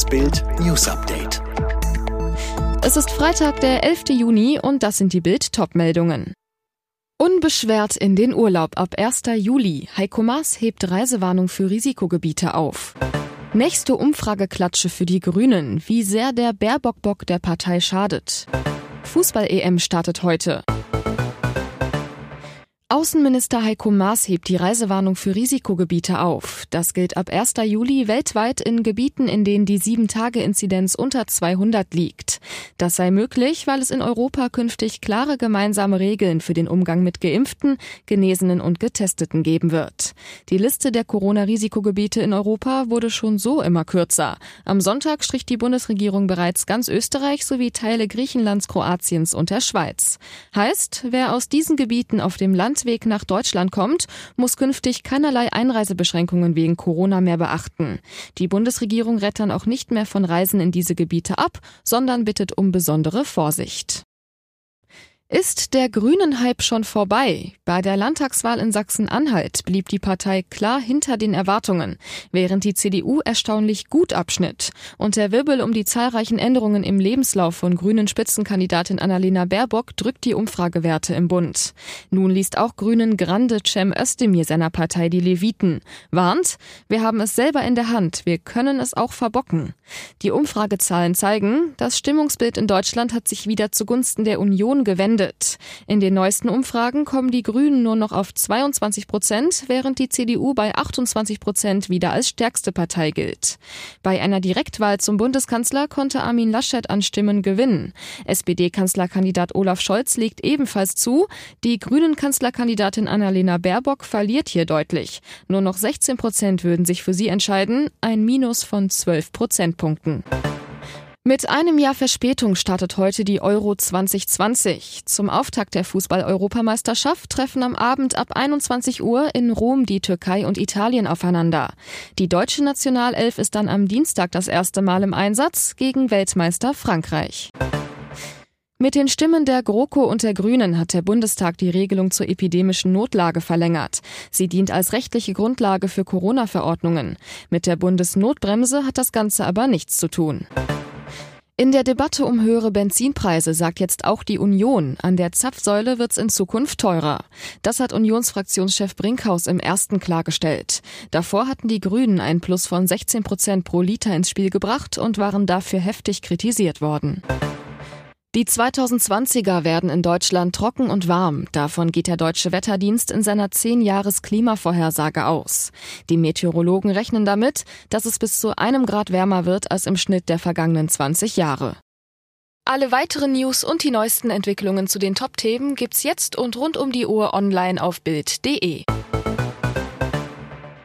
Das Bild News Update. Es ist Freitag, der 11. Juni und das sind die Bild Topmeldungen. Unbeschwert in den Urlaub ab 1. Juli. Heiko Maas hebt Reisewarnung für Risikogebiete auf. Nächste Umfrageklatsche für die Grünen, wie sehr der Baerbock-Bock der Partei schadet. Fußball-EM startet heute. Außenminister Heiko Maas hebt die Reisewarnung für Risikogebiete auf. Das gilt ab 1. Juli weltweit in Gebieten, in denen die 7-Tage-Inzidenz unter 200 liegt. Das sei möglich, weil es in Europa künftig klare gemeinsame Regeln für den Umgang mit Geimpften, Genesenen und Getesteten geben wird. Die Liste der Corona-Risikogebiete in Europa wurde schon so immer kürzer. Am Sonntag strich die Bundesregierung bereits ganz Österreich sowie Teile Griechenlands, Kroatiens und der Schweiz. Heißt, wer aus diesen Gebieten auf dem Land Grenzweg nach Deutschland kommt, muss künftig keinerlei Einreisebeschränkungen wegen Corona mehr beachten. Die Bundesregierung rät auch nicht mehr von Reisen in diese Gebiete ab, sondern bittet um besondere Vorsicht. Ist der Grünen-Hype schon vorbei? Bei der Landtagswahl in Sachsen-Anhalt blieb die Partei klar hinter den Erwartungen, während die CDU erstaunlich gut abschnitt. Und der Wirbel um die zahlreichen Änderungen im Lebenslauf von grünen Spitzenkandidatin Annalena Baerbock drückt die Umfragewerte im Bund. Nun liest auch Grünen Grande Cem Özdemir seiner Partei die Leviten. Warnt, wir haben es selber in der Hand, wir können es auch verbocken. Die Umfragezahlen zeigen, das Stimmungsbild in Deutschland hat sich wieder zugunsten der Union gewendet endet. In den neuesten Umfragen kommen die Grünen nur noch auf 22 Prozent, während die CDU bei 28 Prozent wieder als stärkste Partei gilt. Bei einer Direktwahl zum Bundeskanzler konnte Armin Laschet an Stimmen gewinnen. SPD-Kanzlerkandidat Olaf Scholz legt ebenfalls zu. Die grünen Kanzlerkandidatin Annalena Baerbock verliert hier deutlich. Nur noch 16 Prozent würden sich für sie entscheiden, ein Minus von 12 Prozentpunkten. Mit einem Jahr Verspätung startet heute die Euro 2020. Zum Auftakt der Fußball-Europameisterschaft treffen am Abend ab 21 Uhr in Rom die Türkei und Italien aufeinander. Die deutsche Nationalelf ist dann am Dienstag das erste Mal im Einsatz gegen Weltmeister Frankreich. Mit den Stimmen der GroKo und der Grünen hat der Bundestag die Regelung zur epidemischen Notlage verlängert. Sie dient als rechtliche Grundlage für Corona-Verordnungen. Mit der Bundesnotbremse hat das Ganze aber nichts zu tun. In der Debatte um höhere Benzinpreise sagt jetzt auch die Union, an der Zapfsäule wird's in Zukunft teurer. Das hat Unionsfraktionschef Brinkhaus im ersten klargestellt. Davor hatten die Grünen ein Plus von 16 Prozent pro Liter ins Spiel gebracht und waren dafür heftig kritisiert worden. Die 2020er werden in Deutschland trocken und warm. Davon geht der Deutsche Wetterdienst in seiner 10-Jahres-Klimavorhersage aus. Die Meteorologen rechnen damit, dass es bis zu einem Grad wärmer wird als im Schnitt der vergangenen 20 Jahre. Alle weiteren News und die neuesten Entwicklungen zu den Top-Themen gibt's jetzt und rund um die Uhr online auf Bild.de.